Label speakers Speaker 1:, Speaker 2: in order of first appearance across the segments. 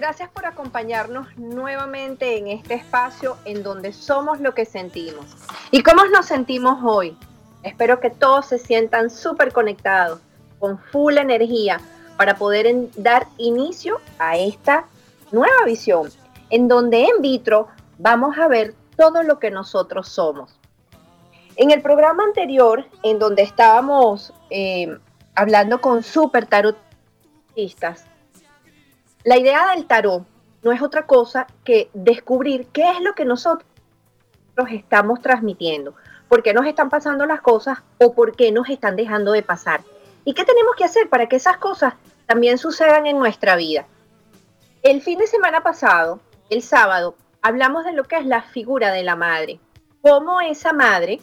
Speaker 1: Gracias por acompañarnos nuevamente en este espacio en donde somos lo que sentimos. ¿Y cómo nos sentimos hoy? Espero que todos se sientan súper conectados, con full energía, para poder dar inicio a esta nueva visión, en donde en vitro vamos a ver todo lo que nosotros somos. En el programa anterior, en donde estábamos eh, hablando con super tarotistas, la idea del tarot no es otra cosa que descubrir qué es lo que nosotros estamos transmitiendo, por qué nos están pasando las cosas o por qué nos están dejando de pasar. ¿Y qué tenemos que hacer para que esas cosas también sucedan en nuestra vida? El fin de semana pasado, el sábado, hablamos de lo que es la figura de la madre, cómo esa madre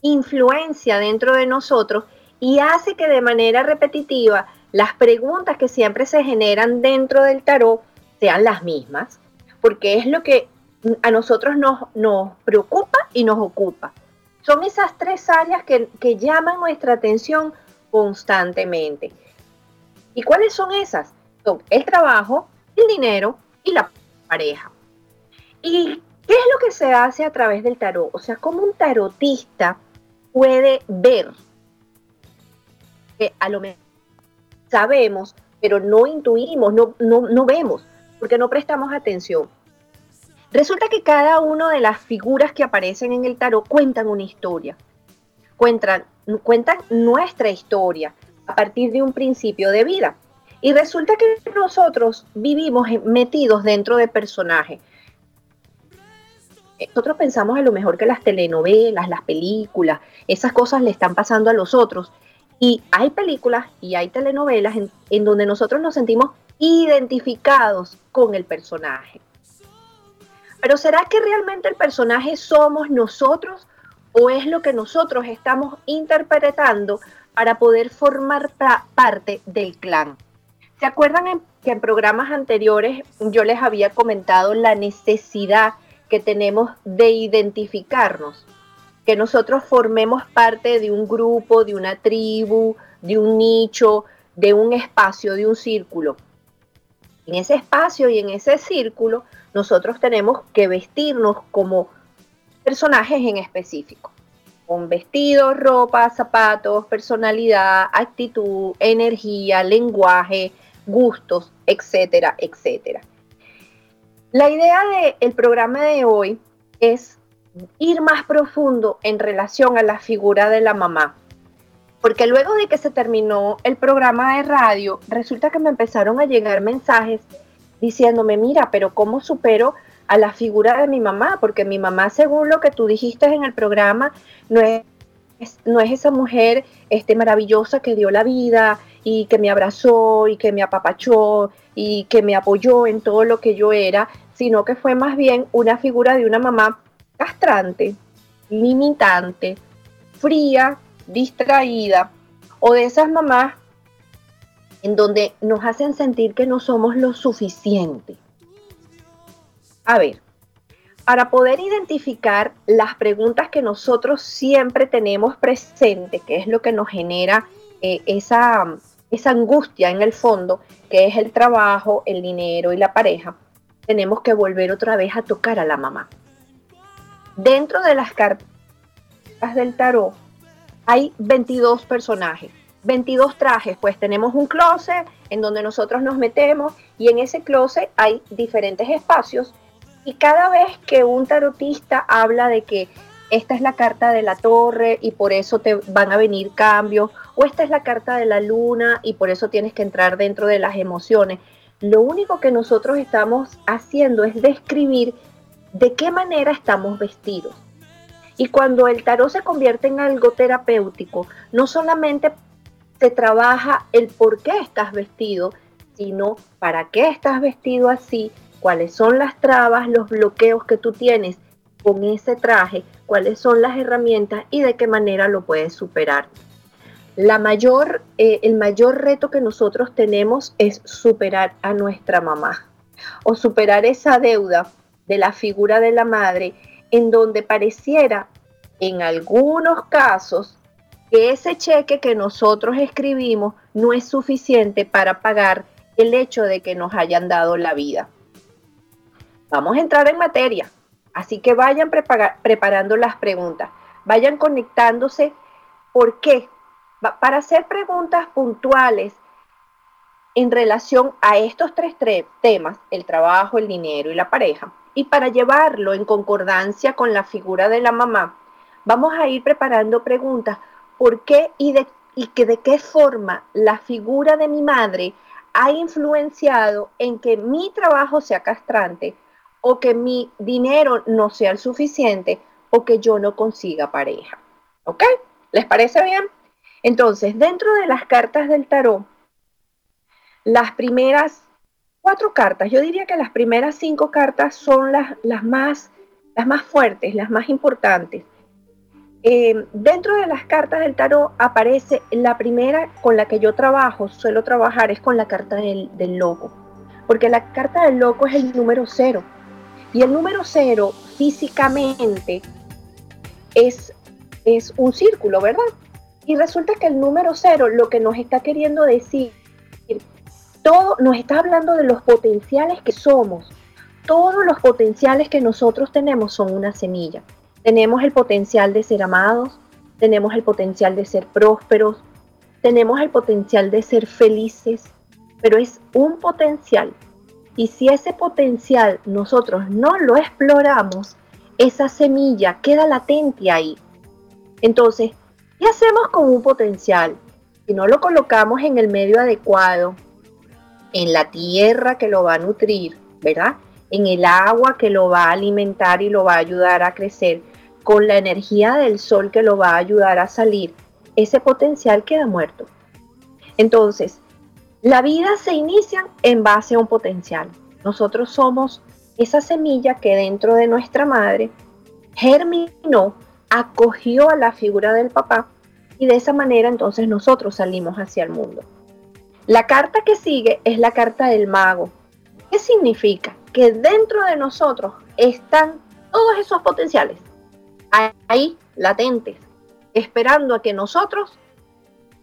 Speaker 1: influencia dentro de nosotros y hace que de manera repetitiva las preguntas que siempre se generan dentro del tarot sean las mismas, porque es lo que a nosotros nos, nos preocupa y nos ocupa. Son esas tres áreas que, que llaman nuestra atención constantemente. ¿Y cuáles son esas? Son el trabajo, el dinero y la pareja. ¿Y qué es lo que se hace a través del tarot? O sea, ¿cómo un tarotista puede ver que a lo mejor sabemos, pero no intuimos, no, no, vemos, porque no prestamos atención. Resulta que cada una de las figuras que aparecen en el tarot cuentan una historia, cuentan, cuentan nuestra historia a partir de un principio de vida. Y resulta que nosotros vivimos metidos dentro de personajes. Nosotros pensamos a lo mejor que las telenovelas, las películas, esas cosas le están pasando a los otros y hay películas y hay telenovelas en, donde nosotros nos sentimos identificados con el personaje. Pero ¿será que realmente el personaje somos nosotros o es lo que nosotros estamos interpretando para poder formar parte del clan? ¿Se acuerdan que en programas anteriores yo les había comentado la necesidad que tenemos de identificarnos? Que nosotros formemos parte de un grupo, de una tribu, de un nicho, de un espacio, de un círculo. En ese espacio y en ese círculo nosotros tenemos que vestirnos como personajes en específico, con vestidos, ropa, zapatos, personalidad, actitud, energía, lenguaje, gustos, etcétera, etcétera. La idea del programa de hoy es ir más profundo en relación a la figura de la mamá. Porque luego de que se terminó el programa de radio, resulta que me empezaron a llegar mensajes diciéndome, mira, pero ¿cómo supero a la figura de mi mamá? Porque mi mamá, según lo que tú dijiste en el programa, no es, no es esa mujer este, maravillosa que dio la vida y que me abrazó y que me apapachó y que me apoyó en todo lo que yo era, sino que fue más bien una figura de una mamá castrante, limitante, fría, distraída, o de esas mamás en donde nos hacen sentir que no somos lo suficiente. A ver, para poder identificar las preguntas que nosotros siempre tenemos presente, que es lo que nos genera eh, esa, esa angustia en el fondo, que es el trabajo, el dinero y la pareja, tenemos que volver otra vez a tocar a la mamá. Dentro de las cartas del tarot hay 22 personajes, 22 trajes, pues tenemos un closet en donde nosotros nos metemos y en ese closet hay diferentes espacios y cada vez que un tarotista habla de que esta es la carta de la torre y por eso te van a venir cambios, o esta es la carta de la luna y por eso tienes que entrar dentro de las emociones. Lo único que nosotros estamos haciendo es describir de qué manera estamos vestidos. Y cuando el tarot se convierte en algo terapéutico, no solamente se trabaja el por qué estás vestido, sino para qué estás vestido así, cuáles son las trabas, los bloqueos que tú tienes con ese traje, cuáles son las herramientas y de qué manera lo puedes superar. Eh, el mayor reto que nosotros tenemos es superar a nuestra mamá o superar esa deuda de la figura de la madre en donde pareciera en algunos casos que ese cheque que nosotros escribimos no es suficiente para pagar el hecho de que nos hayan dado la vida. Vamos a entrar en materia. Así que vayan preparando las preguntas, vayan conectándose. ¿Por qué? Para hacer preguntas puntuales en relación a estos tres temas, el trabajo, el dinero y la pareja, y para llevarlo en concordancia con la figura de la mamá, vamos a ir preparando preguntas. ¿Por qué y de, y que de qué forma la figura de mi madre ha influenciado en que mi trabajo sea castrante o que mi dinero no sea el suficiente o que yo no consiga pareja. ¿Ok? ¿Les parece bien? Entonces, dentro de las cartas del tarot, las primeras cuatro cartas, yo diría que las primeras cinco cartas son las, las, más, las más fuertes, las más importantes. Eh, dentro de las cartas del tarot aparece la primera con la que yo trabajo, suelo trabajar, es con la carta del, del loco, porque la carta del loco es el número cero. Y el número cero físicamente es, es un círculo, ¿verdad? Y resulta que el número cero lo que nos está queriendo decir, todo nos está hablando de los potenciales que somos. Todos los potenciales que nosotros tenemos son una semilla. Tenemos el potencial de ser amados, tenemos el potencial de ser prósperos, tenemos el potencial de ser felices, pero es un potencial y si ese potencial nosotros no lo exploramos, esa semilla queda latente ahí. Entonces, ¿qué hacemos con un potencial? Si no lo colocamos en el medio adecuado, en la tierra que lo va a nutrir, ¿verdad? En el agua que lo va a alimentar y lo va a ayudar a crecer, con la energía del sol que lo va a ayudar a salir, ese potencial queda muerto. Entonces, la vida se inicia en base a un potencial. Nosotros somos esa semilla que dentro de nuestra madre germinó, acogió a la figura del papá y de esa manera entonces nosotros salimos hacia el mundo. La carta que sigue es la carta del mago. ¿Qué significa? Que dentro de nosotros están todos esos potenciales, ahí latentes, esperando a que nosotros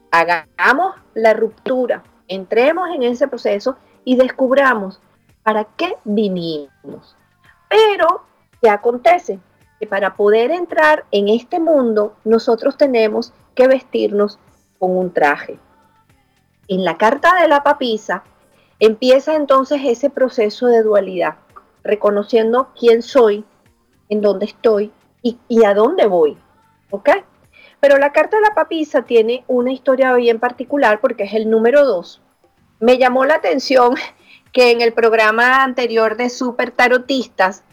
Speaker 1: hagamos la ruptura, entremos en ese proceso y descubramos para qué vinimos. Pero, ¿qué acontece? Que para poder entrar en este mundo, nosotros tenemos que vestirnos con un traje. En la carta de la papisa empieza entonces ese proceso de dualidad, reconociendo quién soy, en dónde estoy y, a dónde voy. ¿Ok? Pero la carta de la papisa tiene una historia bien particular porque es el número 2. Me llamó la atención que en el programa anterior de Super Tarotistas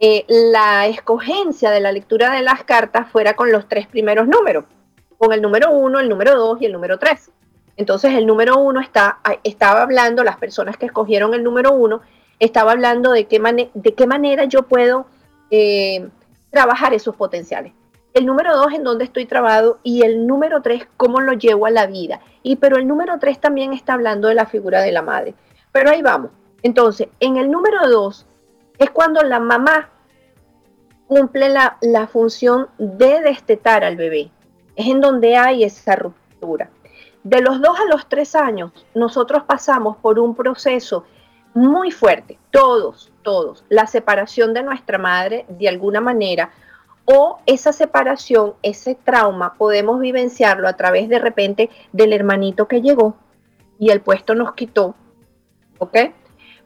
Speaker 1: eh, la escogencia de la lectura de las cartas fuera con los tres primeros números, con el número 1, el número 2 y el número 3. Entonces el número 1 está, estaba hablando, las personas que escogieron el número 1, estaba hablando de qué, de qué manera yo puedo eh, trabajar esos potenciales el número dos en dónde estoy trabado y el número tres cómo lo llevo a la vida. Y pero el número tres también está hablando de la figura de la madre. Pero ahí vamos. Entonces, en el número dos es cuando la mamá cumple la, la función de destetar al bebé. Es en donde hay esa ruptura. De los dos a los tres años, nosotros pasamos por un proceso muy fuerte, todos, todos. La separación de nuestra madre de alguna manera o esa separación, ese trauma, podemos vivenciarlo a través de repente del hermanito que llegó y el puesto nos quitó, ¿ok?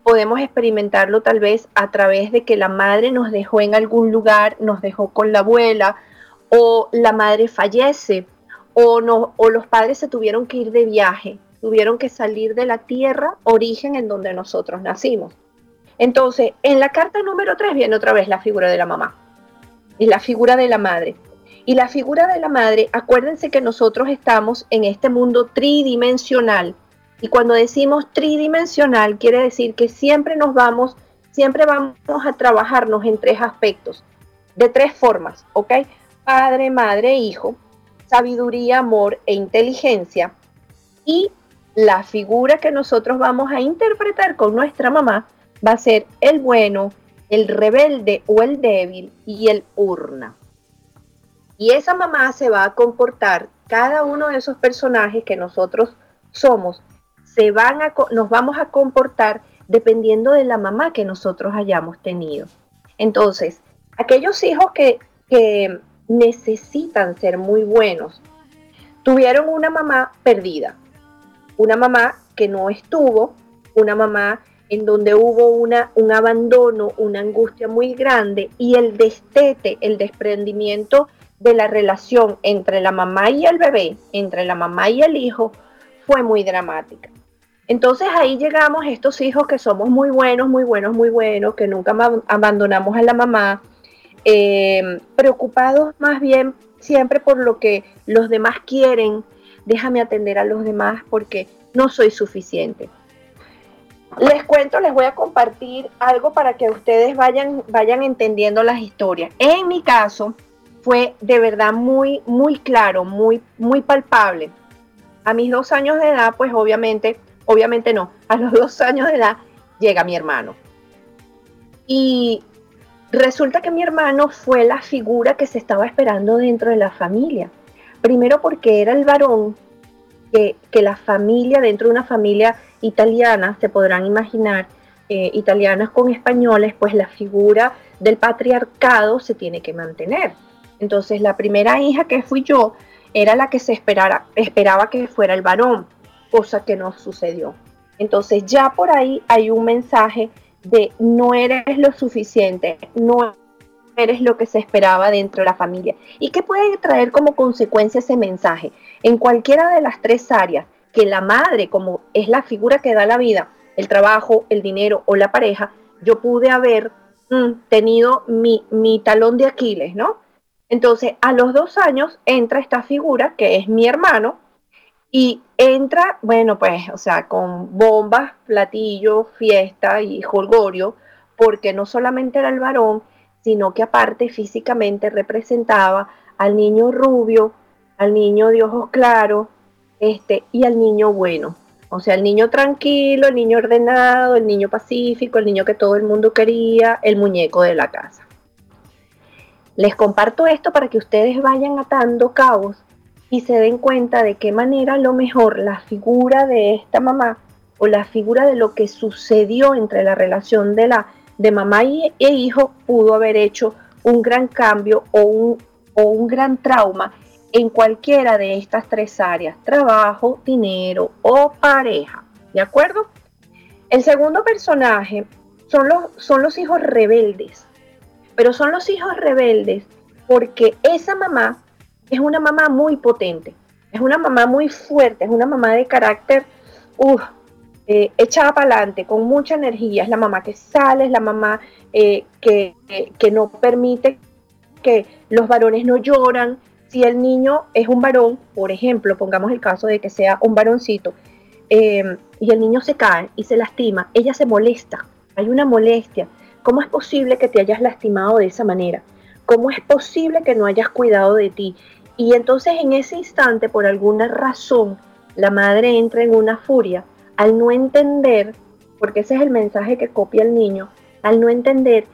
Speaker 1: Podemos experimentarlo tal vez a través de que la madre nos dejó en algún lugar, nos dejó con la abuela, o la madre fallece, o, no, o los padres se tuvieron que ir de viaje tuvieron que salir de la tierra, origen en donde nosotros nacimos. Entonces, en la carta número 3 viene otra vez la figura de la mamá, es la figura de la madre. Y la figura de la madre, acuérdense que nosotros estamos en este mundo tridimensional. Y cuando decimos tridimensional, quiere decir que siempre nos vamos, siempre vamos a trabajarnos en tres aspectos, de tres formas, ¿ok? Padre, madre, hijo, sabiduría, amor e inteligencia. Y la figura que nosotros vamos a interpretar con nuestra mamá va a ser el bueno, el rebelde o el débil y el urna. Y esa mamá se va a comportar, cada uno de esos personajes que nosotros somos, se van a, nos vamos a comportar dependiendo de la mamá que nosotros hayamos tenido. Entonces, aquellos hijos que, que necesitan ser muy buenos, tuvieron una mamá perdida, una mamá que no estuvo, una mamá en donde hubo una, un abandono, una angustia muy grande y el destete, el desprendimiento de la relación entre la mamá y el bebé, entre la mamá y el hijo, fue muy dramática. Entonces ahí llegamos estos hijos que somos muy buenos, muy buenos, muy buenos, que nunca abandonamos a la mamá, eh, preocupados más bien siempre por lo que los demás quieren, déjame atender a los demás porque no soy suficiente. Les cuento, les voy a compartir algo para que ustedes vayan, vayan entendiendo las historias. En mi caso fue de verdad muy, muy claro, muy, muy palpable. A mis dos años de edad, pues obviamente, obviamente no, a los dos años de edad llega mi hermano. Y resulta que mi hermano fue la figura que se estaba esperando dentro de la familia. Primero porque era el varón que, la familia, dentro de una familia italiana, se podrán imaginar, eh, italianas con españoles, pues la figura del patriarcado se tiene que mantener. Entonces la primera hija que fui yo era la que se esperara, esperaba que fuera el varón, cosa que no sucedió. Entonces ya por ahí hay un mensaje de no eres lo suficiente, no eres lo que se esperaba dentro de la familia. ¿Y qué puede traer como consecuencia ese mensaje? En cualquiera de las tres áreas, que la madre, como es la figura que da la vida, el trabajo, el dinero o la pareja, yo pude haber mm, tenido mi, mi talón de Aquiles, ¿no? Entonces, a los dos años entra esta figura, que es mi hermano, y entra, bueno, pues, o sea, con bombas, platillos, fiesta y jolgorio, porque no solamente era el varón, sino que aparte físicamente representaba al niño rubio, al niño de ojos claros, este, y al niño bueno. O sea, el niño tranquilo, el niño ordenado, el niño pacífico, el niño que todo el mundo quería, el muñeco de la casa. Les comparto esto para que ustedes vayan atando cabos y se den cuenta de qué manera a lo mejor la figura de esta mamá o la figura de lo que sucedió entre la relación de la de mamá y, e hijo pudo haber hecho un gran cambio o un, o un gran trauma en cualquiera de estas tres áreas, trabajo, dinero o pareja. ¿De acuerdo? El segundo personaje son los, son los hijos rebeldes, pero son los hijos rebeldes porque esa mamá es una mamá muy potente, es una mamá muy fuerte, es una mamá de carácter, uff, eh, echada para adelante, con mucha energía, es la mamá que sale, es la mamá eh, que, no permite que los varones no lloran. Si el niño es un varón, por ejemplo, pongamos el caso de que sea un varoncito, eh, y el niño se cae y se lastima, ella se molesta, hay una molestia. ¿Cómo es posible que te hayas lastimado de esa manera? ¿Cómo es posible que no hayas cuidado de ti? Y entonces en ese instante, por alguna razón, la madre entra en una furia al no entender, porque ese es el mensaje que copia el niño, al no entender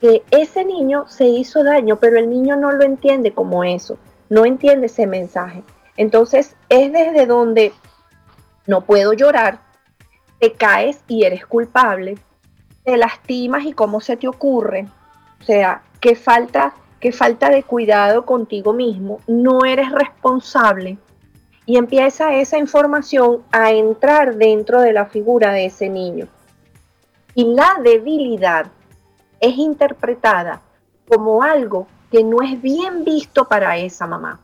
Speaker 1: que ese niño se hizo daño, pero el niño no lo entiende como eso, no entiende ese mensaje. Entonces es desde donde no puedo llorar, te caes y eres culpable, te lastimas y cómo se te ocurre. O sea, qué falta, qué falta de cuidado contigo mismo, no eres responsable y empieza esa información a entrar dentro de la figura de ese niño. Y la debilidad es interpretada como algo que no es bien visto para esa mamá.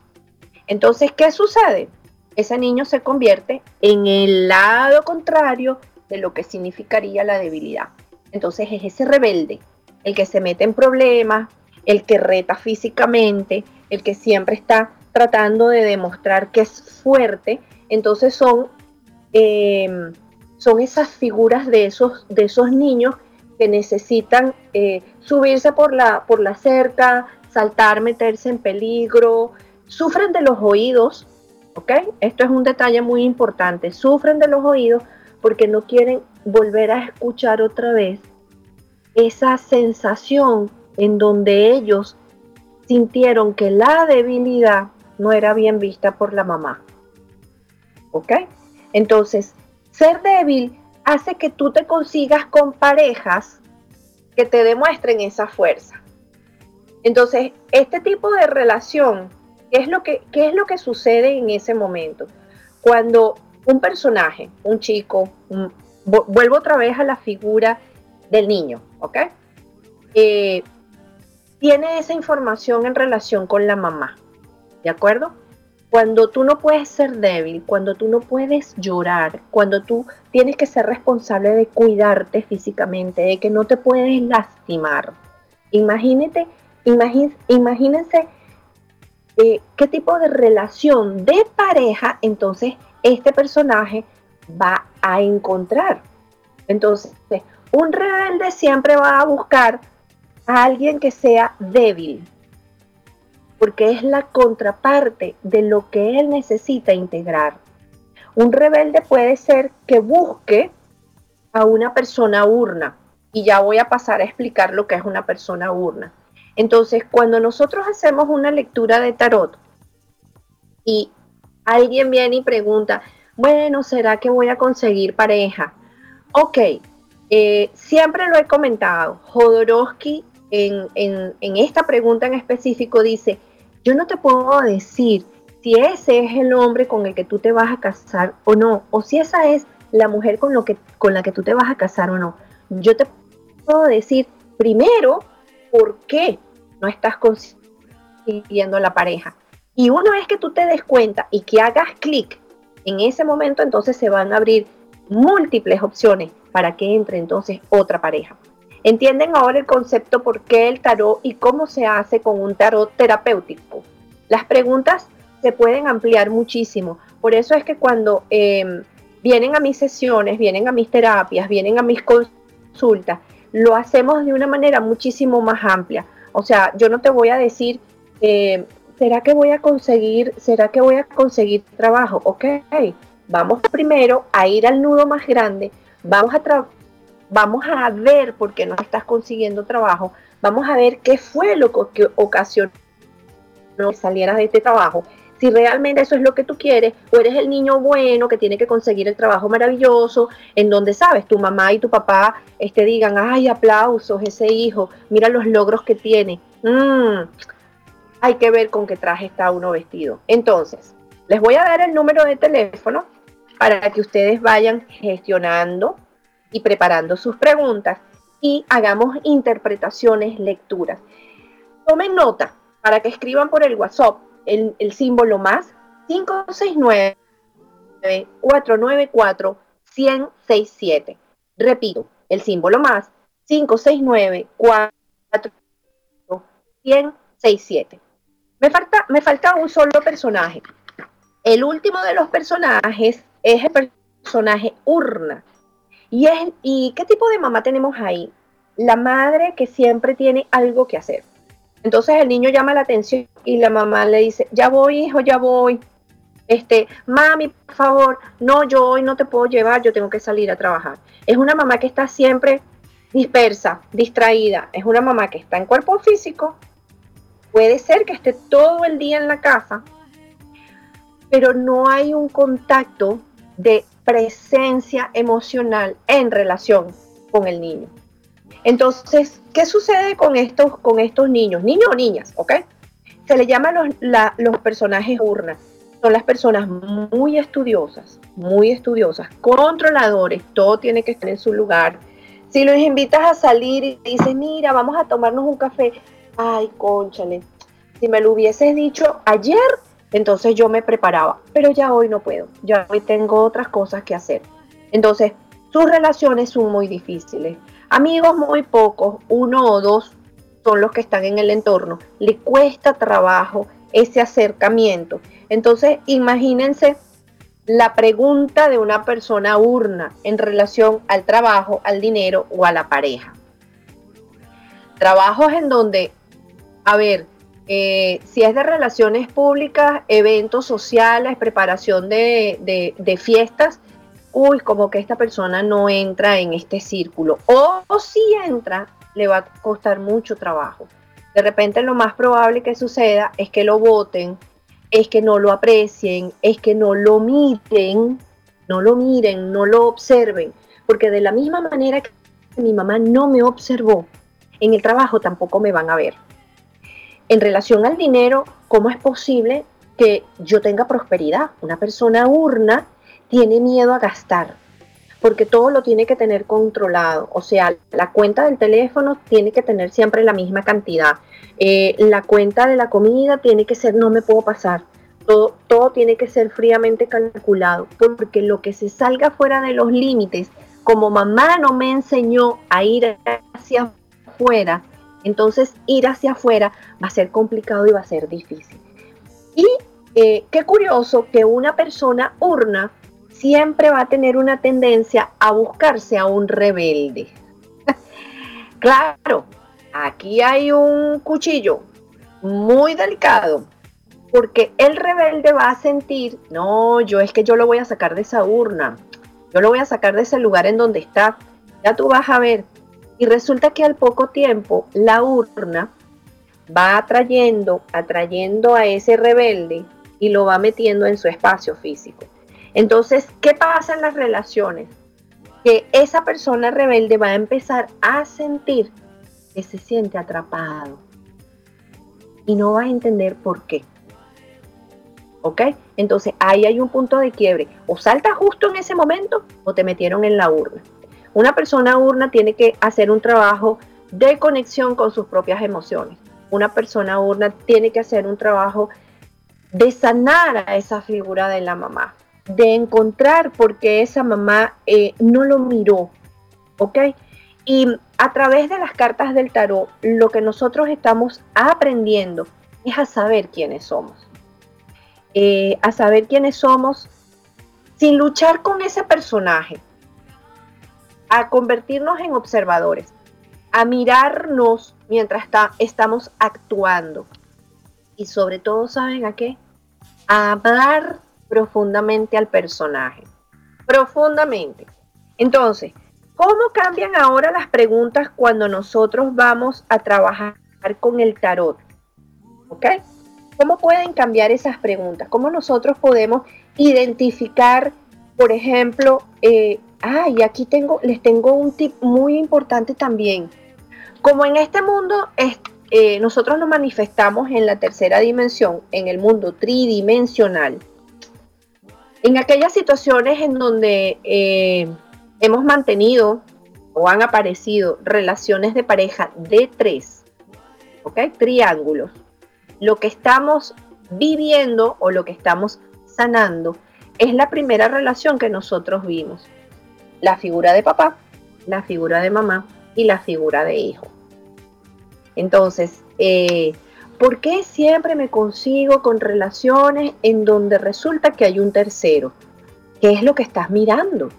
Speaker 1: Entonces, ¿qué sucede? Ese niño se convierte en el lado contrario de lo que significaría la debilidad. Entonces es ese rebelde, el que se mete en problemas, el que reta físicamente, el que siempre está tratando de demostrar que es fuerte. Entonces son, em, son esas figuras de esos, de esos niños que necesitan eh, subirse por la, por la cerca, saltar, meterse en peligro, sufren de los oídos, ¿ok? Esto es un detalle muy importante, sufren de los oídos porque no quieren volver a escuchar otra vez esa sensación en donde ellos sintieron que la debilidad no era bien vista por la mamá. ¿Ok? Entonces, ser débil hace que tú te consigas con parejas que te demuestren esa fuerza. Entonces, este tipo de relación, ¿qué es lo que, es lo que sucede en ese momento? Cuando un personaje, un chico, vuelvo otra vez a la figura del niño, ¿ok? Eh, tiene esa información en relación con la mamá, ¿de acuerdo? Cuando tú no puedes ser débil, cuando tú no puedes llorar, cuando tú tienes que ser responsable de cuidarte físicamente, de que no te puedes lastimar. Imagínate, imagínense eh, qué tipo de relación de pareja entonces este personaje va a encontrar. Entonces, un rebelde siempre va a buscar a alguien que sea débil, porque es la contraparte de lo que él necesita integrar. Un rebelde puede ser que busque a una persona urna, y ya voy a pasar a explicar lo que es una persona urna. Entonces, cuando nosotros hacemos una lectura de tarot y alguien viene y pregunta, bueno, ¿será que voy a conseguir pareja? Ok, eh, siempre lo he comentado, Jodorowsky en, esta pregunta en específico dice, yo no te puedo decir si ese es el hombre con el que tú te vas a casar o no, o si esa es la mujer con, con la que tú te vas a casar o no. Yo te puedo decir primero por qué no estás consiguiendo la pareja. Y una vez que tú te des cuenta y que hagas clic en ese momento, entonces se van a abrir múltiples opciones para que entre entonces otra pareja. ¿Entienden ahora el concepto por qué el tarot y cómo se hace con un tarot terapéutico? Las preguntas se pueden ampliar muchísimo. Por eso es que cuando em, vienen a mis sesiones, vienen a mis terapias, vienen a mis consultas, lo hacemos de una manera muchísimo más amplia. O sea, yo no te voy a decir, eh, ¿será que voy a conseguir, será que voy a conseguir trabajo? Ok, vamos primero a ir al nudo más grande, vamos a, vamos a ver por qué no estás consiguiendo trabajo, vamos a ver qué fue lo que ocasionó que salieras de este trabajo. Si realmente eso es lo que tú quieres, o eres el niño bueno que tiene que conseguir el trabajo maravilloso, en donde sabes, tu mamá y tu papá este, digan, ay, aplausos, ese hijo, mira los logros que tiene. Mm, hay que ver con qué traje está uno vestido. Entonces, les voy a dar el número de teléfono para que ustedes vayan gestionando y preparando sus preguntas y hagamos interpretaciones, lecturas. Tomen nota para que escriban por el WhatsApp el, símbolo más 569 494 167. Repito, el símbolo más 569 494 167. Me falta, me falta un solo personaje. El último de los personajes es el personaje urna. ¿Y, es, ¿Y qué tipo de mamá tenemos ahí? La madre que siempre tiene algo que hacer. Entonces el niño llama la atención y la mamá le dice, ya voy, hijo, ya voy. Este, mami, por favor, no, yo hoy no te puedo llevar, yo tengo que salir a trabajar. Es una mamá que está siempre dispersa, distraída. Es una mamá que está en cuerpo físico. Puede ser que esté todo el día en la casa, pero no hay un contacto de presencia emocional en relación con el niño. Entonces, ¿qué sucede con estos, con estos niños? Niños o niñas, ¿ok? Se le llama los, los personajes urnas. Son las personas muy estudiosas, muy estudiosas, controladores, todo tiene que estar en su lugar. Si los invitas a salir y dices, mira, vamos a tomarnos un café, ay, conchale, si me lo hubieses dicho ayer, entonces yo me preparaba, pero ya hoy no puedo, ya hoy tengo otras cosas que hacer. Entonces, sus relaciones son muy difíciles. Amigos muy pocos, uno o dos son los que están en el entorno. Le cuesta trabajo ese acercamiento. Entonces, imagínense la pregunta de una persona urna en relación al trabajo, al dinero o a la pareja. Trabajos en donde, a ver, eh, si es de relaciones públicas, eventos sociales, preparación de, fiestas, uy, como que esta persona no entra en este círculo. O, si entra, le va a costar mucho trabajo. De repente lo más probable que suceda es que lo voten, es que no lo aprecien, es que no lo miren, no lo miren, no lo observen. Porque de la misma manera que mi mamá no me observó, en el trabajo tampoco me van a ver en relación al dinero, ¿cómo es posible que yo tenga prosperidad? Una persona urna tiene miedo a gastar, porque todo lo tiene que tener controlado. O sea, la cuenta del teléfono tiene que tener siempre la misma cantidad. Eh, la cuenta de la comida tiene que ser, no me puedo pasar. Todo, todo tiene que ser fríamente calculado, porque lo que se salga fuera de los límites, como mamá no me enseñó a ir hacia afuera, entonces ir hacia afuera va a ser complicado y va a ser difícil. Y eh, qué curioso que una persona urna siempre va a tener una tendencia a buscarse a un rebelde. claro, aquí hay un cuchillo muy delicado porque el rebelde va a sentir, no, yo es que yo lo voy a sacar de esa urna, yo lo voy a sacar de ese lugar en donde está. Ya tú vas a ver, y resulta que al poco tiempo la urna va atrayendo, atrayendo a ese rebelde y lo va metiendo en su espacio físico. Entonces, ¿qué pasa en las relaciones? Que esa persona rebelde va a empezar a sentir que se siente atrapado y no va a entender por qué. ¿Ok? Entonces ahí hay un punto de quiebre. O salta justo en ese momento o te metieron en la urna. Una persona urna tiene que hacer un trabajo de conexión con sus propias emociones. Una persona urna tiene que hacer un trabajo de sanar a esa figura de la mamá, de encontrar por qué esa mamá eh, no lo miró, ¿ok? Y a través de las cartas del tarot, lo que nosotros estamos aprendiendo es a saber quiénes somos. Eh, a saber quiénes somos sin luchar con ese personaje, a convertirnos en observadores, a mirarnos mientras estamos actuando. Y sobre todo, ¿saben a qué? A hablar profundamente al personaje. Profundamente. Entonces, ¿cómo cambian ahora las preguntas cuando nosotros vamos a trabajar con el tarot? ¿Ok? ¿Cómo pueden cambiar esas preguntas? ¿Cómo nosotros podemos identificar, por ejemplo, eh, Ah, y aquí tengo, les tengo un tip muy importante también. Como en este mundo eh, nosotros nos manifestamos en la tercera dimensión, en el mundo tridimensional, en aquellas situaciones en donde eh, hemos mantenido o han aparecido relaciones de pareja de tres, ¿ok? Triángulos. Lo que estamos viviendo o lo que estamos sanando es la primera relación que nosotros vimos la figura de papá, la figura de mamá y la figura de hijo. Entonces, eh, ¿por qué siempre me consigo con relaciones en donde resulta que hay un tercero? ¿Qué es lo que estás mirando?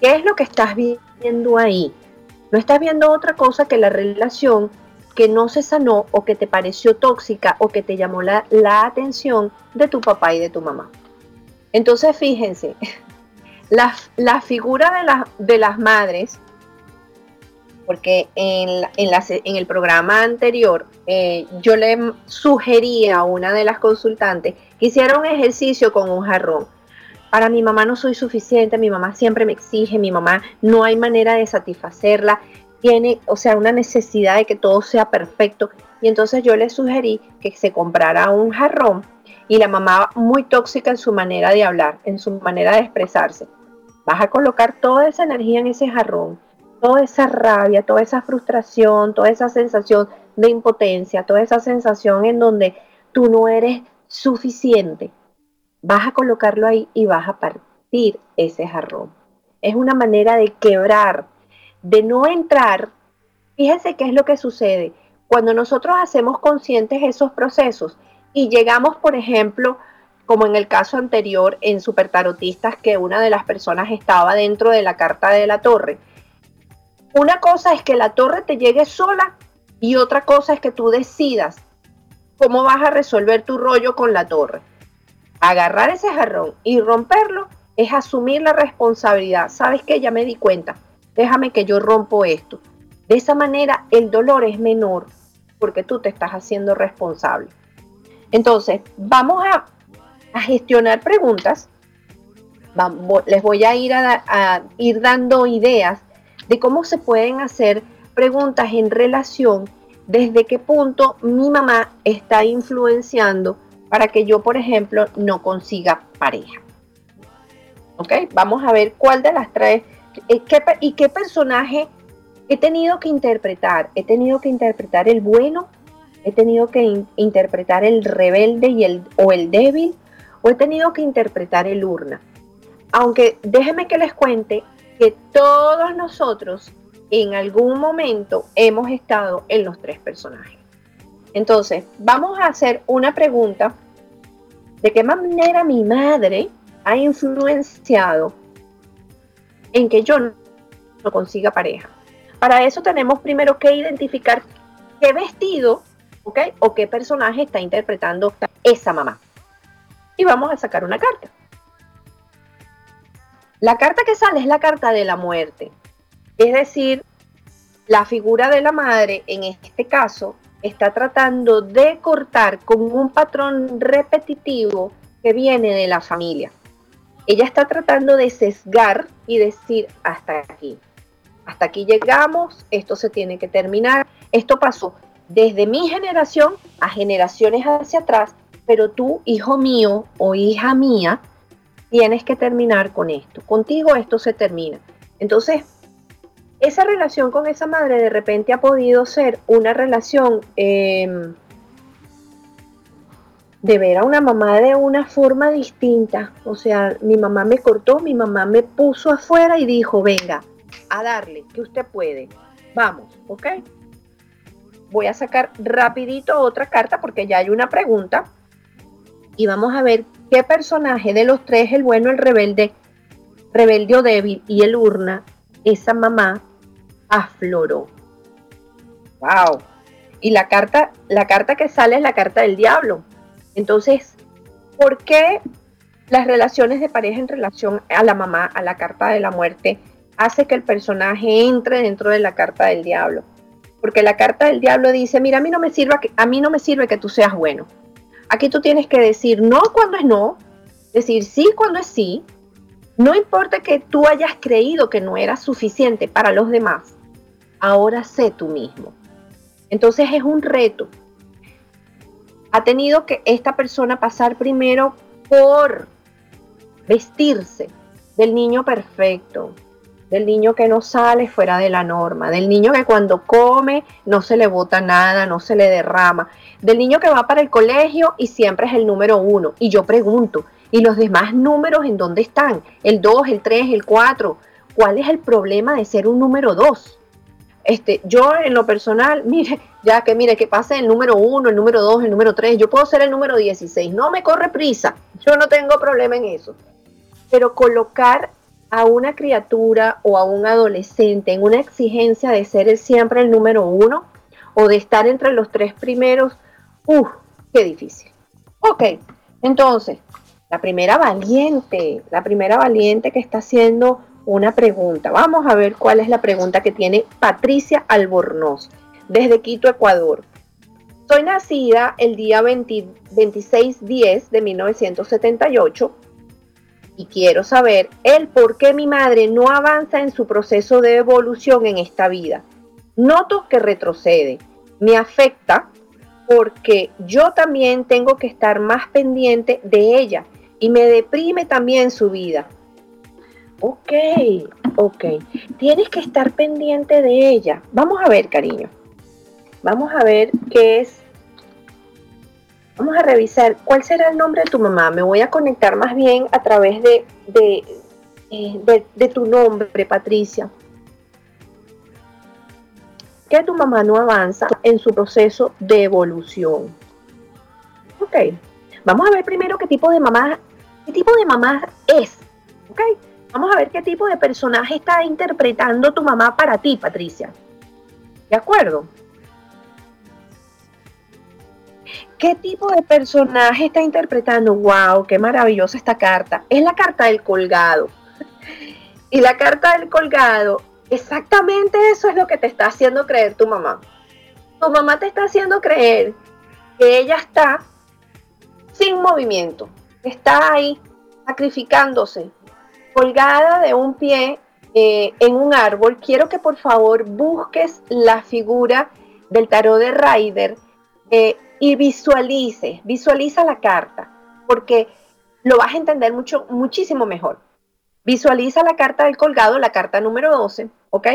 Speaker 1: ¿Qué es lo que estás viendo ahí? No estás viendo otra cosa que la relación que no se sanó o que te pareció tóxica o que te llamó la, la atención de tu papá y de tu mamá. Entonces, fíjense, la, figura de, las madres, porque en, en, el programa anterior eh, yo le sugería a una de las consultantes que hiciera un ejercicio con un jarrón. para mi mamá no soy suficiente, mi mamá siempre me exige, mi mamá no hay manera de satisfacerla, tiene, o sea, una necesidad de que todo sea perfecto. Y entonces yo le sugerí que se comprara un jarrón y la mamá muy tóxica en su manera de hablar, en su manera de expresarse. Vas a colocar toda esa energía en ese jarrón, toda esa rabia, toda esa frustración, toda esa sensación de impotencia, toda esa sensación en donde tú no eres suficiente. Vas a colocarlo ahí y vas a partir ese jarrón. Es una manera de quebrar, de no entrar. Fíjense qué es lo que sucede. Cuando nosotros hacemos conscientes esos procesos y llegamos, por ejemplo, como en el caso anterior en Supertarotistas, que una de las personas estaba dentro de la carta de la torre. Una cosa es que la torre te llegue sola y otra cosa es que tú decidas cómo vas a resolver tu rollo con la torre. Agarrar ese jarrón y romperlo es asumir la responsabilidad. ¿Sabes qué? Ya me di cuenta. Déjame que yo rompo esto. De esa manera el dolor es menor porque tú te estás haciendo responsable. Entonces, vamos a, gestionar preguntas. les voy a ir, a ir dando ideas de cómo se pueden hacer preguntas en relación desde qué punto mi mamá está influenciando para que yo, por ejemplo, no consiga pareja. ¿Ok? Vamos a ver cuál de las tres eh, y qué personaje he tenido que interpretar. He tenido que interpretar el bueno, he tenido que interpretar el rebelde y el, o el débil, he tenido que interpretar el urna. Aunque déjenme que les cuente que todos nosotros en algún momento hemos estado en los tres personajes. Entonces, vamos a hacer una pregunta. ¿De qué manera mi madre ha influenciado en que yo no consiga pareja? Para eso tenemos primero que identificar qué vestido, ¿ok? O qué personaje está interpretando esa mamá. Y vamos a sacar una carta. La carta que sale es la carta de la muerte. Es decir, la figura de la madre, en este caso, está tratando de cortar con un patrón repetitivo que viene de la familia. Ella está tratando de sesgar y decir hasta aquí. Hasta aquí llegamos, esto se tiene que terminar. Esto pasó desde mi generación a generaciones hacia atrás, pero tú, hijo mío o hija mía, tienes que terminar con esto. Contigo esto se termina. Entonces, esa relación con esa madre de repente ha podido ser una relación em, de ver a una mamá de una forma distinta. O sea, mi mamá me cortó, mi mamá me puso afuera y dijo, venga, a darle, que usted puede. Vamos, ¿ok? Voy a sacar rapidito otra carta porque ya hay una pregunta. Y vamos a ver qué personaje de los tres, el bueno, el rebelde, rebelde o débil y el urna, esa mamá afloró. Wow. Y la carta, la carta que sale es la carta del diablo. Entonces, ¿por qué las relaciones de pareja en relación a la mamá, a la carta de la muerte, hace que el personaje entre dentro de la carta del diablo? Porque la carta del diablo dice, mira, a mí no me sirve que, a mí no me sirve que tú seas bueno. Aquí tú tienes que decir no cuando es no, decir sí cuando es sí, no importa que tú hayas creído que no era suficiente para los demás, ahora sé tú mismo. Entonces es un reto. Ha tenido que esta persona pasar primero por vestirse del niño perfecto, del niño que no sale fuera de la norma, del niño que cuando come no se le bota nada, no se le derrama, del niño que va para el colegio y siempre es el número uno. Y yo pregunto, ¿Y los demás números en dónde están? El 2, el 3, el 4. ¿Cuál es el problema de ser un número 2? Este, yo en lo personal, mire, ya que mire, que pase el número 1, el número 2, el número 3, yo puedo ser el número 16, no me corre prisa, yo no tengo problema en eso. Pero colocar a una criatura o a un adolescente en una exigencia de ser siempre el número 1 o de estar entre los tres primeros, uff, qué difícil. Ok, entonces, la primera valiente, la primera valiente que está haciendo una pregunta. Vamos a ver cuál es la pregunta que tiene Patricia Albornoz desde Quito, Ecuador. Soy nacida el día 26-10 de 1978. Y quiero saber el por qué mi madre no avanza en su proceso de evolución en esta vida. Noto que retrocede. Me afecta porque yo también tengo que estar más pendiente de ella y me deprime también su vida. Ok, ok. Tienes que estar pendiente de ella. Vamos a ver, cariño. Vamos a ver qué es. Vamos a revisar cuál será el nombre de tu mamá. Me voy a conectar más bien a través de, de, eh, de, tu nombre, Patricia. Que tu mamá no avanza en su proceso de evolución. Ok. Vamos a ver primero qué tipo de mamá, qué tipo de mamá es. Ok. Vamos a ver qué tipo de personaje está interpretando tu mamá para ti, Patricia. ¿De acuerdo? ¿Qué tipo de personaje está interpretando? ¡Wow! ¡Qué maravillosa esta carta! Es la carta del colgado. Y la carta del colgado, exactamente eso es lo que te está haciendo creer tu mamá. Tu mamá te está haciendo creer que ella está sin movimiento, está ahí sacrificándose, colgada de un pie eh, en un árbol. Quiero que por favor busques la figura del tarot de Rider eh, y visualice, visualiza la carta, porque lo vas a entender mucho, muchísimo mejor. Visualiza la carta del colgado, la carta número 12, ¿ok?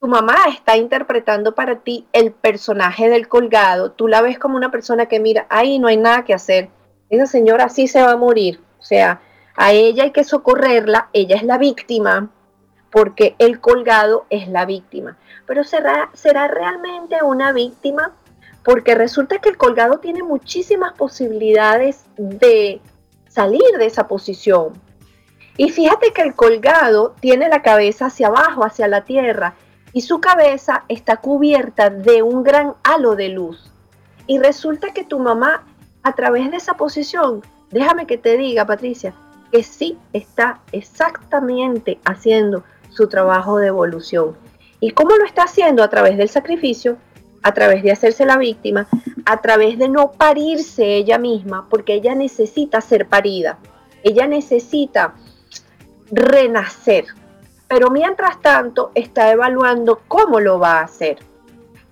Speaker 1: Tu mamá está interpretando para ti el personaje del colgado. Tú la ves como una persona que mira, ahí no hay nada que hacer. Esa señora sí se va a morir. O sea, a ella hay que socorrerla. Ella es la víctima porque el colgado es la víctima. Pero será, será realmente una víctima porque resulta que el colgado tiene muchísimas posibilidades de salir de esa posición. Y fíjate que el colgado tiene la cabeza hacia abajo, hacia la tierra, y su cabeza está cubierta de un gran halo de luz. Y resulta que tu mamá, a través de esa posición, déjame que te diga, Patricia, que sí está exactamente haciendo su trabajo de evolución. ¿Y cómo lo está haciendo? A través del sacrificio, a través de hacerse la víctima, a través de no parirse ella misma, porque ella necesita ser parida, ella necesita renacer, pero mientras tanto está evaluando cómo lo va a hacer.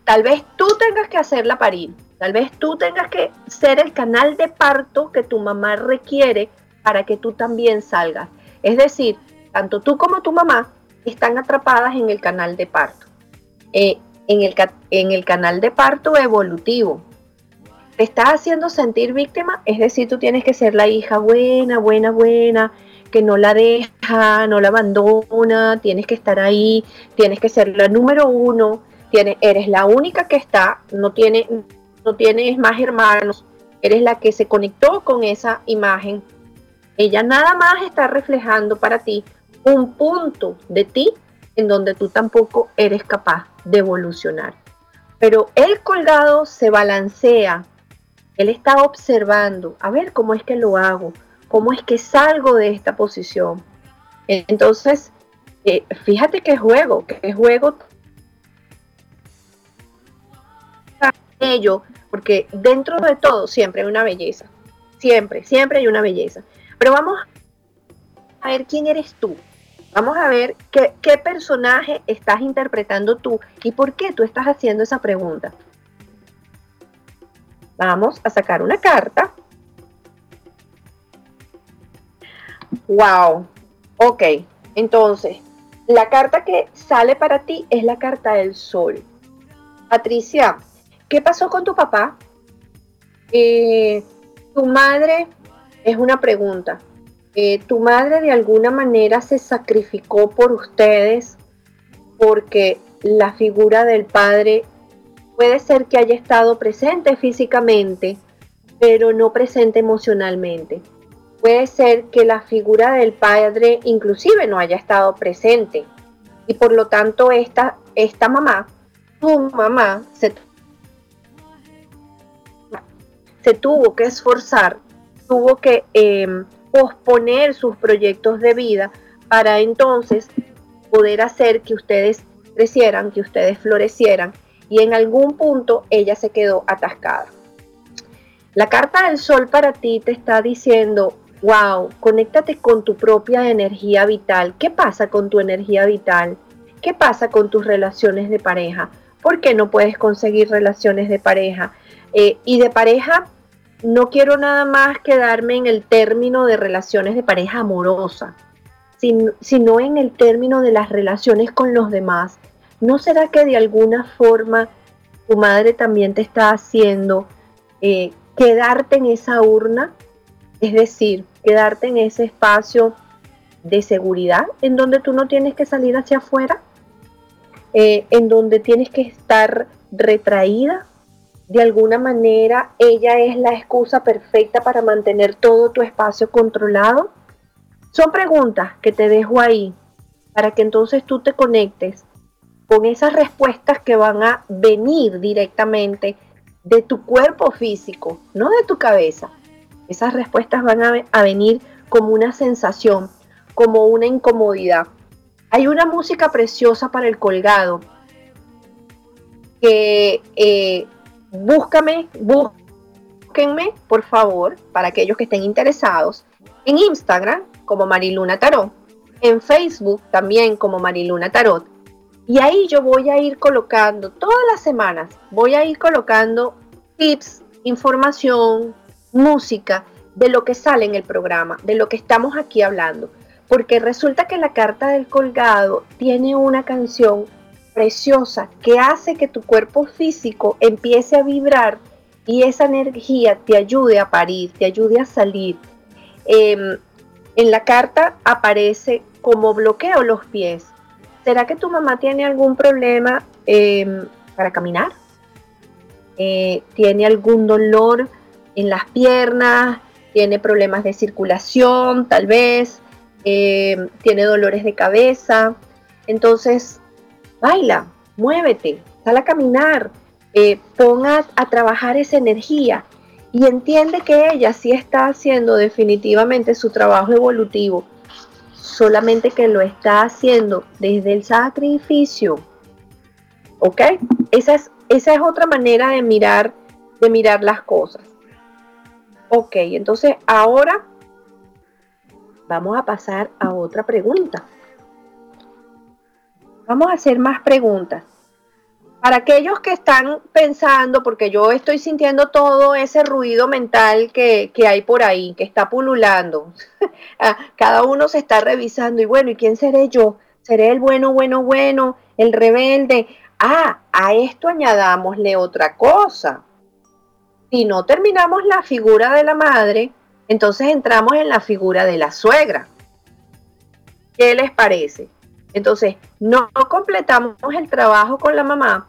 Speaker 1: Tal vez tú tengas que hacerla parir, tal vez tú tengas que ser el canal de parto que tu mamá requiere para que tú también salgas. Es decir, tanto tú como tu mamá están atrapadas en el canal de parto. Eh, en el, en el canal de parto evolutivo. Te estás haciendo sentir víctima, es decir, tú tienes que ser la hija buena, buena, buena, que no la deja, no la abandona, tienes que estar ahí, tienes que ser la número uno, tienes, eres la única que está, no, tiene, no tienes más hermanos, eres la que se conectó con esa imagen. Ella nada más está reflejando para ti un punto de ti en donde tú tampoco eres capaz de evolucionar. Pero el colgado se balancea, él está observando, a ver cómo es que lo hago, cómo es que salgo de esta posición. Entonces, eh, fíjate qué juego, qué juego ello, porque dentro de todo siempre hay una belleza, siempre, siempre hay una belleza. Pero vamos a ver quién eres tú, Vamos a ver qué, personaje estás interpretando tú y por qué tú estás haciendo esa pregunta. Vamos a sacar una carta. Wow. Ok. Entonces, la carta que sale para ti es la carta del sol. Patricia, ¿qué pasó con tu papá? Eh, tu madre es una pregunta. Eh, tu madre de alguna manera se sacrificó por ustedes porque la figura del padre puede ser que haya estado presente físicamente, pero no presente emocionalmente. Puede ser que la figura del padre inclusive no haya estado presente y por lo tanto esta, esta mamá, tu mamá, se, se tuvo que esforzar, tuvo que... Em, posponer sus proyectos de vida para entonces poder hacer que ustedes crecieran, que ustedes florecieran y en algún punto ella se quedó atascada. La carta del sol para ti te está diciendo, wow, conéctate con tu propia energía vital. ¿Qué pasa con tu energía vital? ¿Qué pasa con tus relaciones de pareja? ¿Por qué no puedes conseguir relaciones de pareja? Eh, y de pareja, no quiero nada más quedarme en el término de relaciones de pareja amorosa, sino en el término de las relaciones con los demás. ¿No será que de alguna forma tu madre también te está haciendo eh, quedarte en esa urna? Es decir, quedarte en ese espacio de seguridad en donde tú no tienes que salir hacia afuera, eh, en donde tienes que estar retraída. De alguna manera, ella es la excusa perfecta para mantener todo tu espacio controlado. Son preguntas que te dejo ahí para que entonces tú te conectes con esas respuestas que van a venir directamente de tu cuerpo físico, no de tu cabeza. Esas respuestas van a, venir como una sensación, como una incomodidad. Hay una música preciosa para el colgado que eh, búscame, búsquenme, por favor, para aquellos que estén interesados, en Instagram como Mariluna Tarot, en Facebook también como Mariluna Tarot. Y ahí yo voy a ir colocando, todas las semanas, voy a ir colocando tips, información, música de lo que sale en el programa, de lo que estamos aquí hablando. Porque resulta que la carta del colgado tiene una canción preciosa que hace que tu cuerpo físico empiece a vibrar y esa energía te ayude a parir, te ayude a salir. Em, en la carta aparece como bloqueo los pies. ¿Será que tu mamá tiene algún problema em, para caminar? Eh, ¿Tiene algún dolor en las piernas? tiene problemas de circulación, tal vez, eh, tiene dolores de cabeza. Entonces, baila, muévete, sal a caminar, eh, ponga a trabajar esa energía y entiende que ella sí está haciendo definitivamente su trabajo evolutivo, solamente que lo está haciendo desde el sacrificio. ¿Ok? Esa es, esa es otra manera de mirar, de mirar las cosas. Ok, entonces ahora vamos a pasar a otra pregunta. Vamos a hacer más preguntas. Para aquellos que están pensando, porque yo estoy sintiendo todo ese ruido mental que, hay por ahí, que está pululando. Ah, cada uno se está revisando y bueno, ¿y quién seré yo? ¿Seré el bueno, bueno, bueno, el rebelde? Ah, a esto añadámosle otra cosa si no terminamos la figura de la madre, entonces entramos en la figura de la suegra. ¿Qué les parece? Entonces, no completamos el trabajo con la mamá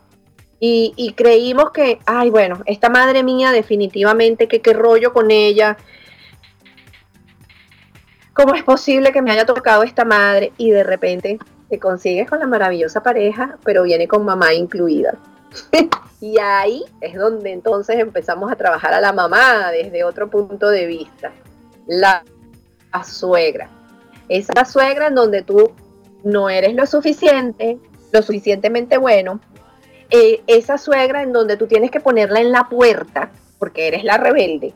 Speaker 1: y, creímos que, ay, bueno, esta madre mía definitivamente, que qué rollo con ella. ¿Cómo es posible que me haya tocado esta madre y de repente te consigues con la maravillosa pareja, pero viene con mamá incluida? y ahí es donde entonces empezamos a trabajar a la mamá desde otro punto de vista. La, suegra. Esa suegra en donde tú no eres lo suficiente, lo suficientemente bueno. Eh, esa suegra en donde tú tienes que ponerla en la puerta porque eres la rebelde.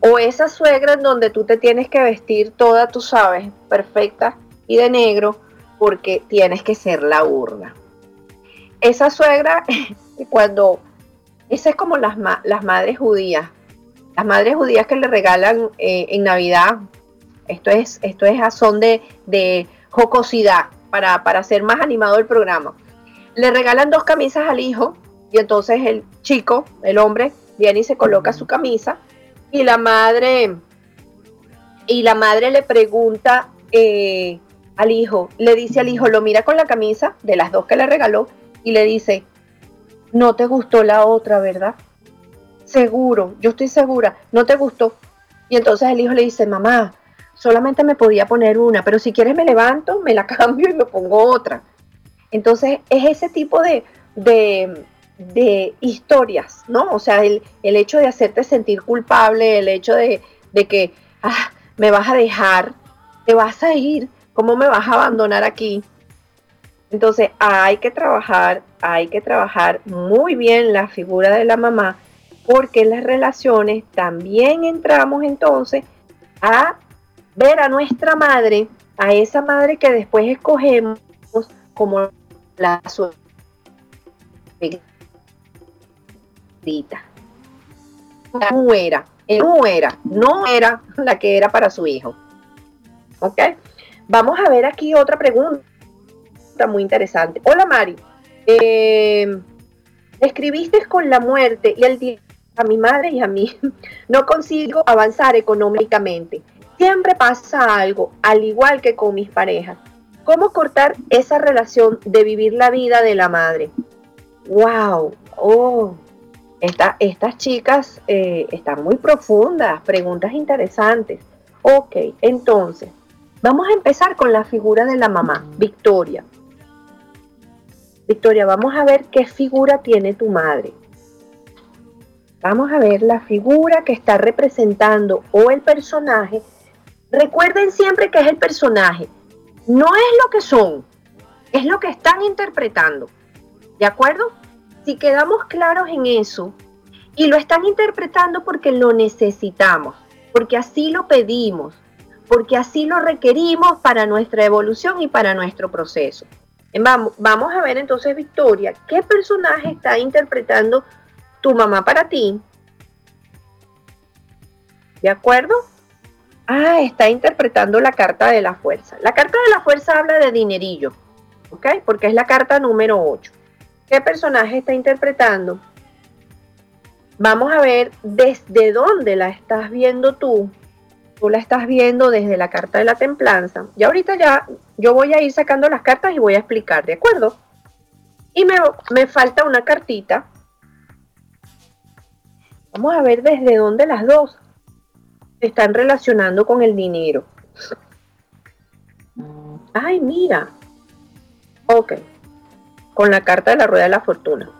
Speaker 1: O esa suegra en donde tú te tienes que vestir toda, tú sabes, perfecta y de negro porque tienes que ser la urna. Esa suegra cuando, esa es como las, las madres judías, las madres judías que le regalan eh, en Navidad, esto es, esto es a son de, de jocosidad para, para hacer más animado el programa. Le regalan dos camisas al hijo y entonces el chico, el hombre, viene y se coloca su camisa y la madre, y la madre le pregunta eh, al hijo, le dice al hijo, lo mira con la camisa de las dos que le regaló y le dice, no te gustó la otra, ¿verdad? Seguro, yo estoy segura, no te gustó. Y entonces el hijo le dice, mamá, solamente me podía poner una, pero si quieres me levanto, me la cambio y me pongo otra. Entonces es ese tipo de, de, historias, ¿no? O sea, el, hecho de hacerte sentir culpable, el hecho de, de que, ah, me vas a dejar, te vas a ir, ¿cómo me vas a abandonar aquí? Entonces hay que trabajar, hay que trabajar muy bien la figura de la mamá, porque en las relaciones también entramos entonces a ver a nuestra madre, a esa madre que después escogemos como la suegrita. No era, no era, no era la que era para su hijo. ¿Ok? Vamos a ver aquí otra pregunta muy interesante. Hola Mari, eh, escribiste con la muerte y el día a mi madre y a mí no consigo avanzar económicamente. Siempre pasa algo, al igual que con mis parejas. ¿Cómo cortar esa relación de vivir la vida de la madre? ¡Wow! ¡Oh! estas chicas eh, están muy profundas, preguntas interesantes. Ok, entonces, vamos a empezar con la figura de la mamá, Victoria. Victoria, vamos a ver qué figura tiene tu madre. Vamos a ver la figura que está representando o el personaje. Recuerden siempre que es el personaje. No es lo que son, es lo que están interpretando. ¿De acuerdo? Si quedamos claros en eso y lo están interpretando porque lo necesitamos, porque así lo pedimos, porque así lo requerimos para nuestra evolución y para nuestro proceso. Vamos, a ver entonces, Victoria, ¿qué personaje está interpretando tu mamá para ti? ¿De acuerdo? Ah, está interpretando la carta de la fuerza. La carta de la fuerza habla de dinerillo, ¿ok? Porque es la carta número 8. ¿Qué personaje está interpretando? Vamos a ver desde dónde la estás viendo tú tú la estás viendo desde la carta de la templanza. Y ahorita ya yo voy a ir sacando las cartas y voy a explicar, ¿de acuerdo? Y me, me falta una cartita. Vamos a ver desde dónde las dos están relacionando con el dinero. Ay, mira. Ok. Con la carta de la rueda de la fortuna.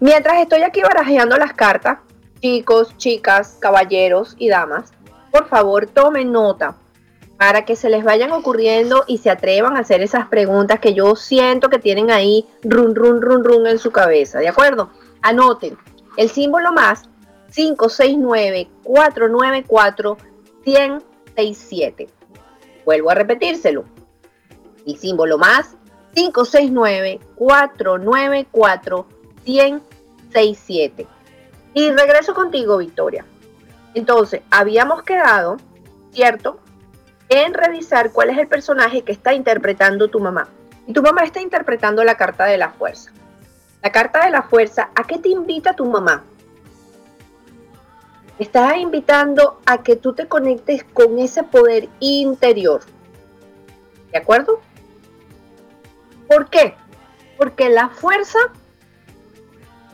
Speaker 1: Mientras estoy aquí barajeando las cartas, chicos, chicas, caballeros y damas, por favor tomen nota para que se les vayan ocurriendo y se atrevan a hacer esas preguntas que yo siento que tienen ahí run, run, run, run en su cabeza, ¿de acuerdo? Anoten el símbolo más 569-494-1067. Vuelvo a repetírselo. El símbolo más 569-494-1067. Y regreso contigo, Victoria. Entonces, habíamos quedado, ¿cierto? En revisar cuál es el personaje que está interpretando tu mamá. Y tu mamá está interpretando la carta de la fuerza. La carta de la fuerza, ¿a qué te invita tu mamá? Está invitando a que tú te conectes con ese poder interior. ¿De acuerdo? ¿Por qué? Porque la fuerza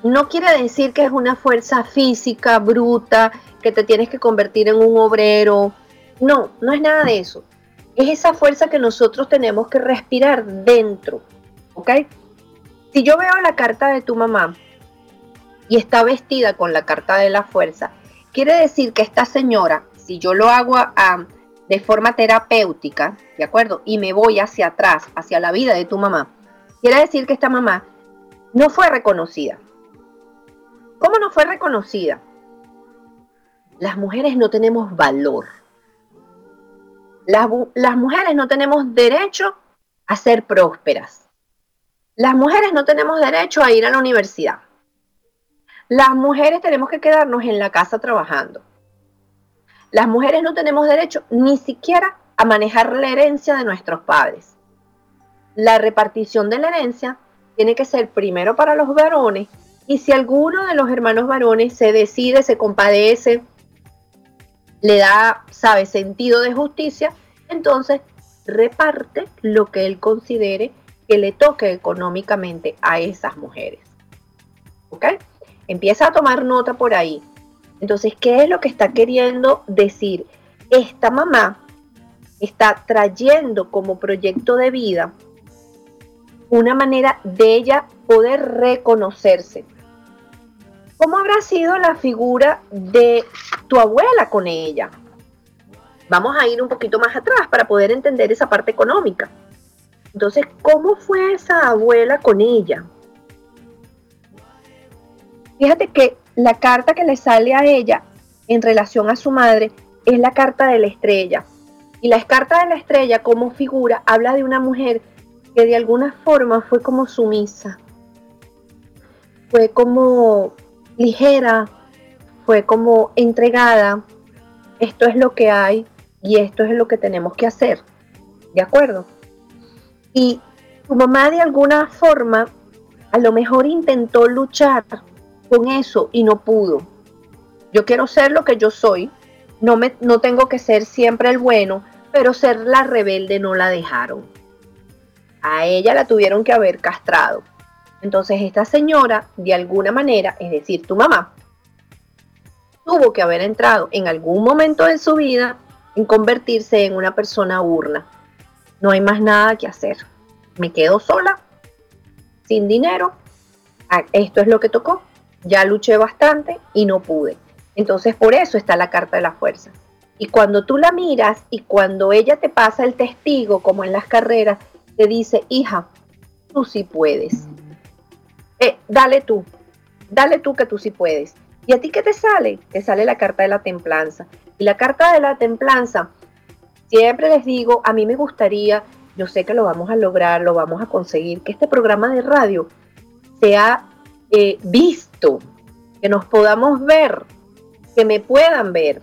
Speaker 1: no quiere decir que es una fuerza física, bruta, que te tienes que convertir en un obrero. No, no es nada de eso. Es esa fuerza que nosotros tenemos que respirar dentro. ¿Ok? Si yo veo la carta de tu mamá y está vestida con la carta de la fuerza, quiere decir que esta señora, si yo lo hago de forma terapéutica, ¿de acuerdo? Y me voy hacia atrás, hacia la vida de tu mamá, quiere decir que esta mamá no fue reconocida. ¿Cómo no fue reconocida? las mujeres no tenemos valor. Las, mujeres no tenemos derecho a ser prósperas. Las mujeres no tenemos derecho a ir a la universidad. Las mujeres tenemos que quedarnos en la casa trabajando. Las mujeres no tenemos derecho ni siquiera a manejar la herencia de nuestros padres. La repartición de la herencia tiene que ser primero para los varones y si alguno de los hermanos varones se decide, se compadece, le da, sabe, sentido de justicia, entonces reparte lo que él considere que le toque económicamente a esas mujeres. ¿Ok? Empieza a tomar nota por ahí. Entonces, ¿qué es lo que está queriendo decir? Esta mamá está trayendo como proyecto de vida una manera de ella poder reconocerse, ¿Cómo habrá sido la figura de tu abuela con ella? Vamos a ir un poquito más atrás para poder entender esa parte económica. Entonces, ¿cómo fue esa abuela con ella? Fíjate que la carta que le sale a ella en relación a su madre es la carta de la estrella. Y la carta de la estrella como figura habla de una mujer que de alguna forma fue como sumisa, fue como ligera, fue como entregada. Esto es lo que hay y esto es lo que tenemos que hacer. ¿De acuerdo? Y tu mamá de alguna forma a lo mejor intentó luchar con eso y no pudo. Yo quiero ser lo que yo soy, no, me, no tengo que ser siempre el bueno, pero ser la rebelde no la dejaron. A ella la tuvieron que haber castrado. Entonces esta señora, de alguna manera, es decir, tu mamá, tuvo que haber entrado en algún momento de su vida en convertirse en una persona urna. No hay más nada que hacer. Me quedo sola, sin dinero. Ah, esto es lo que tocó. Ya luché bastante y no pude. Entonces por eso está la carta de la fuerza. Y cuando tú la miras y cuando ella te pasa el testigo, como en las carreras, te dice, hija, tú sí puedes. Eh, dale tú, dale tú que tú sí puedes. ¿Y a ti qué te sale? Te sale la carta de la templanza. Y la carta de la templanza, siempre les digo, a mí me gustaría, yo sé que lo vamos a lograr, lo vamos a conseguir, que este programa de radio sea eh, visto, que nos podamos ver que me puedan ver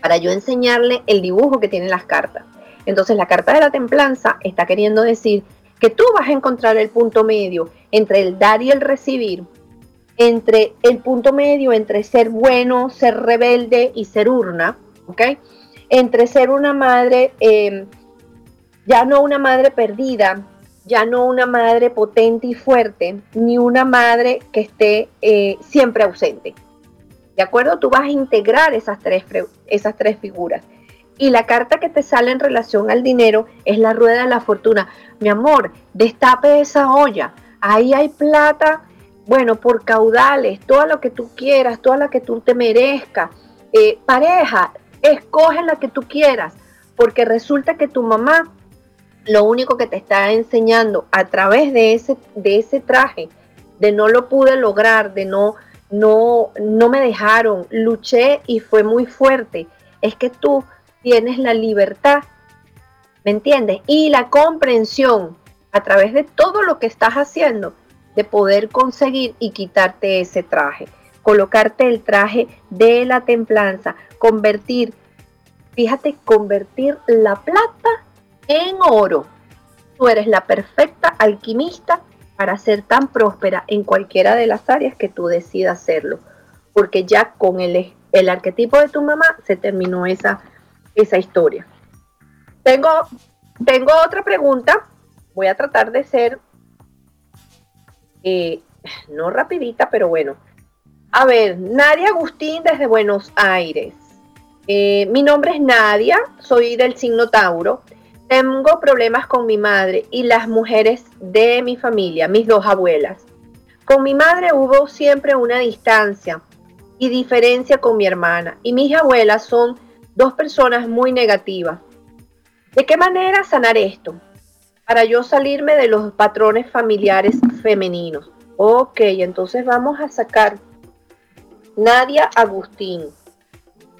Speaker 1: para yo enseñarle el dibujo que tienen las cartas. Entonces la carta de la templanza está queriendo decir que tú vas a encontrar el punto medio entre el dar y el recibir, entre el punto medio entre ser bueno, ser rebelde y ser urna, ¿ok? Entre ser una madre, em, ya no una madre perdida, ya no una madre potente y fuerte, ni una madre que esté eh, siempre ausente. ¿De acuerdo? Tú vas a integrar esas tres, esas tres figuras. Y la carta que te sale en relación al dinero es la rueda de la fortuna. Mi amor, destape esa olla. Ahí hay plata, bueno, por caudales, todo lo que tú quieras, toda la que tú te merezcas. Eh, pareja, escoge la que tú quieras, porque resulta que tu mamá lo único que te está enseñando a través de ese, de ese traje, de no lo pude lograr, de no no, no me dejaron, luché y fue muy fuerte. Es que tú tienes la libertad, ¿me entiendes? Y la comprensión a través de todo lo que estás haciendo de poder conseguir y quitarte ese traje, colocarte el traje de la templanza, convertir, fíjate, convertir la plata en oro. Tú eres la perfecta alquimista para ser tan próspera en cualquiera de las áreas que tú decidas hacerlo. Porque ya con el, el arquetipo de tu mamá se terminó esa, esa historia. Tengo, tengo otra pregunta. Voy a tratar de ser, eh, no rapidita, pero bueno. A ver, Nadia Agustín desde Buenos Aires. Eh, mi nombre es Nadia, soy del signo Tauro. Tengo problemas con mi madre y las mujeres de mi familia, mis dos abuelas. Con mi madre hubo siempre una distancia y diferencia con mi hermana y mis abuelas son dos personas muy negativas. ¿De qué manera sanar esto? Para yo salirme de los patrones familiares femeninos. Ok, entonces vamos a sacar Nadia Agustín.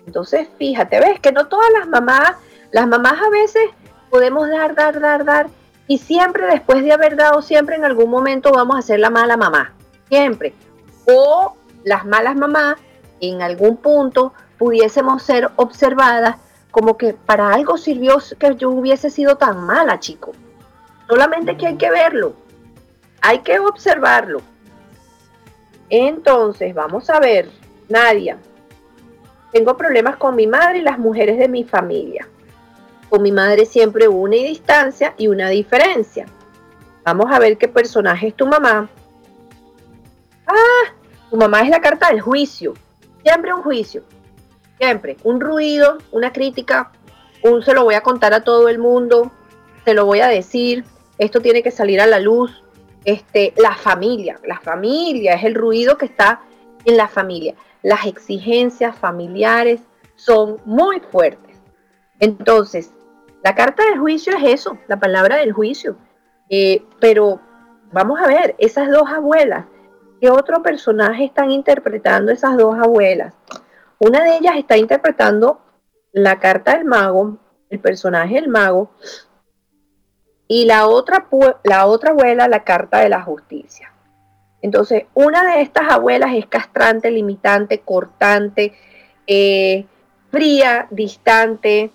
Speaker 1: Entonces, fíjate, ves que no todas las mamás, las mamás a veces podemos dar, dar, dar, dar. Y siempre después de haber dado, siempre en algún momento vamos a ser la mala mamá. Siempre. O las malas mamás en algún punto pudiésemos ser observadas como que para algo sirvió que yo hubiese sido tan mala, chico. Solamente que hay que verlo. Hay que observarlo. Entonces, vamos a ver, Nadia. Tengo problemas con mi madre y las mujeres de mi familia. Con mi madre siempre hubo una distancia y una diferencia. Vamos a ver qué personaje es tu mamá. Ah, tu mamá es la carta del juicio. Siempre un juicio. Siempre. Un ruido, una crítica. Un se lo voy a contar a todo el mundo. Se lo voy a decir. Esto tiene que salir a la luz. Este, la familia. La familia es el ruido que está en la familia. Las exigencias familiares son muy fuertes. Entonces, la carta del juicio es eso, la palabra del juicio. Eh, pero vamos a ver, esas dos abuelas, ¿qué otro personaje están interpretando esas dos abuelas? Una de ellas está interpretando la carta del mago el personaje del mago, y la otra, la otra abuela, la carta de la justicia. Entonces, una de estas abuelas es castrante, limitante, cortante, eh, fría, distante,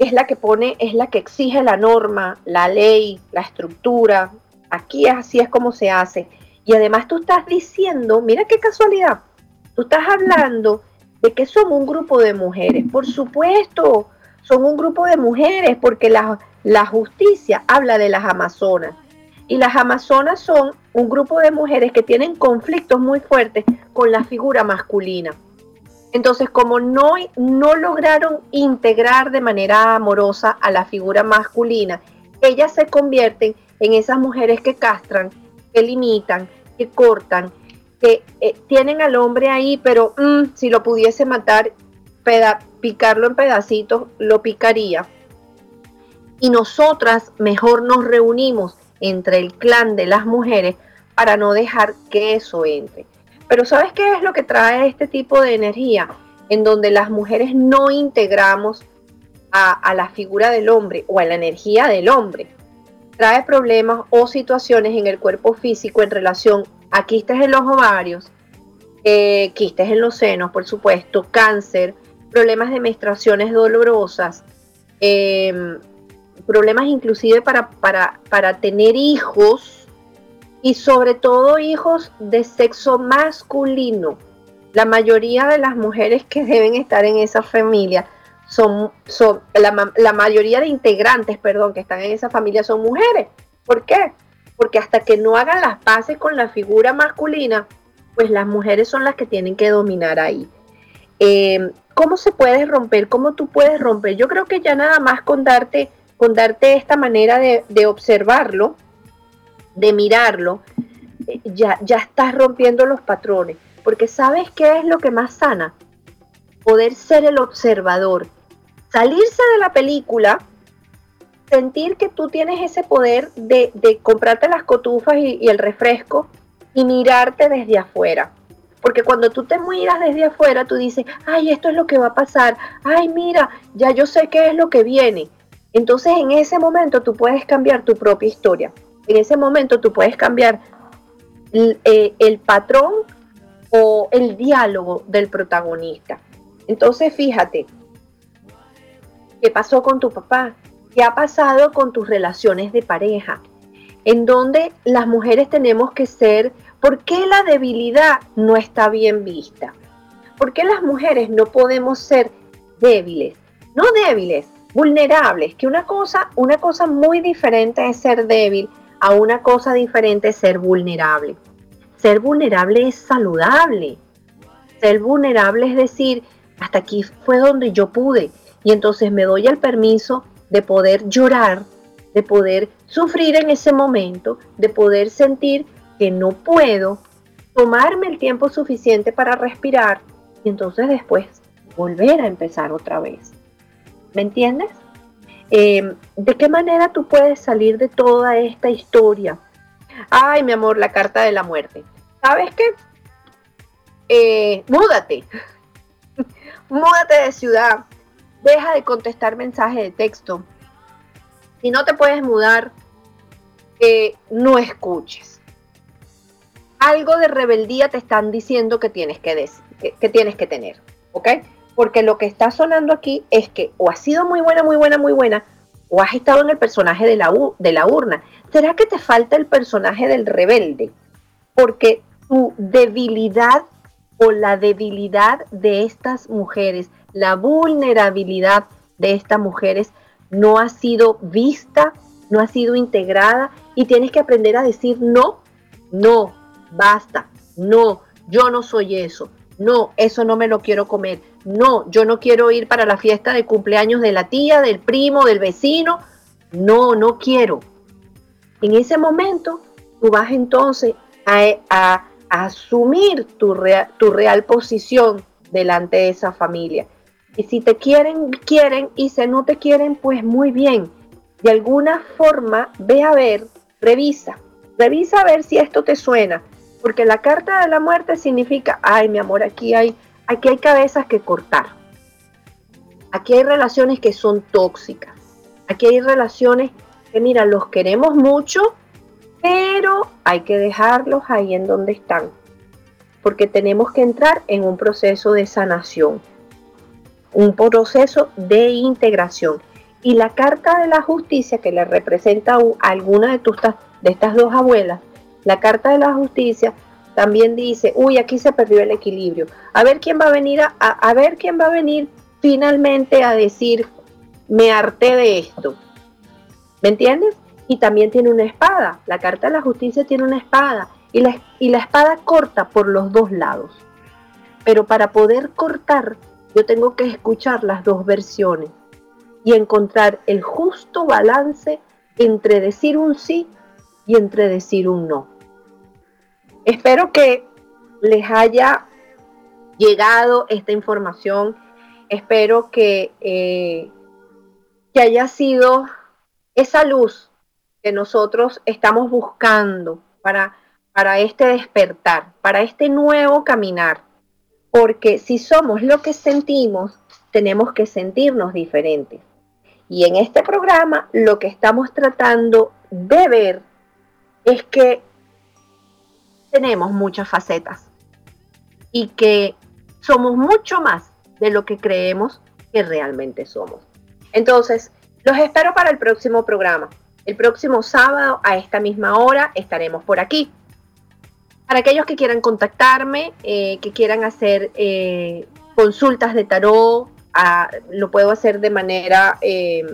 Speaker 1: es la que pone, es la que exige la norma, la ley, la estructura. Aquí así es como se hace. Y además tú estás diciendo, mira qué casualidad, tú estás hablando de que son un grupo de mujeres. Por supuesto, son un grupo de mujeres porque la, la justicia habla de las amazonas. Y las amazonas son un grupo de mujeres que tienen conflictos muy fuertes con la figura masculina. Entonces, como no, no lograron integrar de manera amorosa a la figura masculina, ellas se convierten en esas mujeres que castran, que limitan, que cortan, que eh, tienen al hombre ahí, pero mm, si lo pudiese matar, picarlo en pedacitos, lo picaría. Y nosotras mejor nos reunimos entre el clan de las mujeres para no dejar que eso entre. Pero ¿sabes qué es lo que trae este tipo de energía? En donde las mujeres no integramos a, la figura del hombre o a la energía del hombre. Trae problemas o situaciones en el cuerpo físico en relación a quistes en los ovarios, eh, quistes en los senos, por supuesto, cáncer, problemas de menstruaciones dolorosas, em, problemas inclusive para, para, para tener hijos y sobre todo hijos de sexo masculino. La mayoría de las mujeres que deben estar en esa familia son, son la, mayoría de integrantes, perdón, que están en esa familia son mujeres. ¿Por qué? Porque hasta que no hagan las paces con la figura masculina, pues las mujeres son las que tienen que dominar ahí. Em, ¿Cómo se puede romper? ¿Cómo tú puedes romper? Yo creo que ya nada más con darte, con darte esta manera de, de observarlo, de mirarlo, eh, ya, ya estás rompiendo los patrones. Porque ¿sabes qué es lo que más sana? Poder ser el observador. Salirse de la película, sentir que tú tienes ese poder de, comprarte las cotufas y, el refresco y mirarte desde afuera. Porque cuando tú te miras desde afuera, tú dices, ay, esto es lo que va a pasar, ay, mira, ya yo sé qué es lo que viene. Entonces en ese momento tú puedes cambiar tu propia historia en ese momento tú puedes cambiar eh, el, patrón o el diálogo del protagonista. Entonces, fíjate, ¿qué pasó con tu papá? ¿Qué ha pasado con tus relaciones de pareja? En donde las mujeres tenemos que ser, ¿por qué la debilidad no está bien vista? ¿Por qué las mujeres no podemos ser débiles? No débiles, vulnerables, que una cosa, una cosa muy diferente es ser débil a una cosa diferente ser vulnerable. Ser vulnerable es saludable. Ser vulnerable es decir, hasta aquí fue donde yo pude y entonces me doy el permiso de poder llorar, de poder sufrir en ese momento, de poder sentir que no puedo, tomarme el tiempo suficiente para respirar y entonces después volver a empezar otra vez. ¿Me entiendes? Em, ¿De qué manera tú puedes salir de toda esta historia? Ay, mi amor, la carta de la muerte. ¿Sabes qué? Eh, múdate. múdate de ciudad. Deja de contestar mensajes de texto. Si no te puedes mudar, eh, no escuches. Algo de rebeldía te están diciendo que tienes que, que tienes que tener. ¿Ok? Porque lo que está sonando aquí es que o has sido muy buena, muy buena, muy buena, o has estado en el personaje de la, de la urna. ¿Será que te falta el personaje del rebelde? Porque tu debilidad o la debilidad de estas mujeres, la vulnerabilidad de estas mujeres no ha sido vista, no ha sido integrada y tienes que aprender a decir no, no, basta, no, yo no soy eso, no, eso no me lo quiero comer, no, yo no quiero ir para la fiesta de cumpleaños de la tía, del primo, del vecino. No, no quiero. En ese momento, tú vas entonces a, asumir tu, tu real posición delante de esa familia. Y si te quieren, quieren, y si no te quieren, pues muy bien. De alguna forma, ve a ver, revisa, revisa a ver si esto te suena. Porque la carta de la muerte significa, ay mi amor, aquí hay Aquí hay cabezas que cortar. Aquí hay relaciones que son tóxicas. Aquí hay relaciones que, mira, los queremos mucho, pero hay que dejarlos ahí en donde están. Porque tenemos que entrar en un proceso de sanación, un proceso de integración. Y la carta de la justicia que le representa a alguna de, tus, de estas dos abuelas, la carta de la justicia también dice, uy, aquí se perdió el equilibrio. A ver quién va a venir a, ver quién va a venir finalmente a decir, me harté de esto. ¿Me entiendes? Y también tiene una espada. La carta de la justicia tiene una espada. Y la, y la espada corta por los dos lados. Pero para poder cortar, yo tengo que escuchar las dos versiones y encontrar el justo balance entre decir un sí y entre decir un no. Espero que les haya llegado esta información espero que, eh, que haya sido esa luz que nosotros estamos buscando para, para este despertar, para este nuevo caminar. Porque si somos lo que sentimos, tenemos que sentirnos diferentes. Y en este programa lo que estamos tratando de ver es que tenemos muchas facetas y que somos mucho más de lo que creemos que realmente somos. Entonces, los espero para el próximo programa. El próximo sábado a esta misma hora estaremos por aquí. Para aquellos que quieran contactarme, eh, que quieran hacer eh, consultas de tarot, lo puedo hacer de manera eh,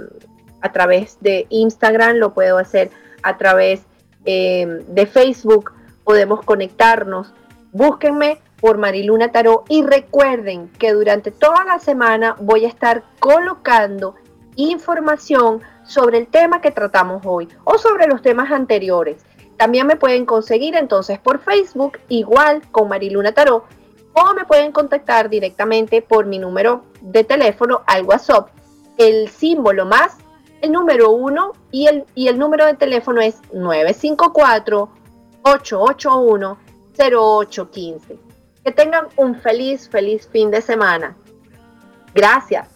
Speaker 1: a través de Instagram, lo puedo hacer a través de Facebook, podemos conectarnos. Búsquenme por Mariluna Tarot y recuerden que durante toda la semana voy a estar colocando información sobre el tema que tratamos hoy o sobre los temas anteriores. También me pueden conseguir entonces por Facebook igual con Mariluna Tarot o me pueden contactar directamente por mi número de teléfono al WhatsApp. El símbolo más el número 1 y el, y el número de teléfono es 954 881 0815. Que tengan un feliz, feliz fin de semana. Gracias.